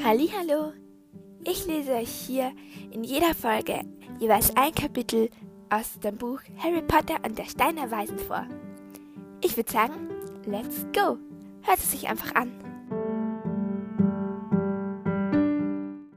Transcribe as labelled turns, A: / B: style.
A: Hallo, ich lese euch hier in jeder Folge jeweils ein Kapitel aus dem Buch Harry Potter und der Stein Weisen vor. Ich würde sagen, let's go. Hört es sich einfach an.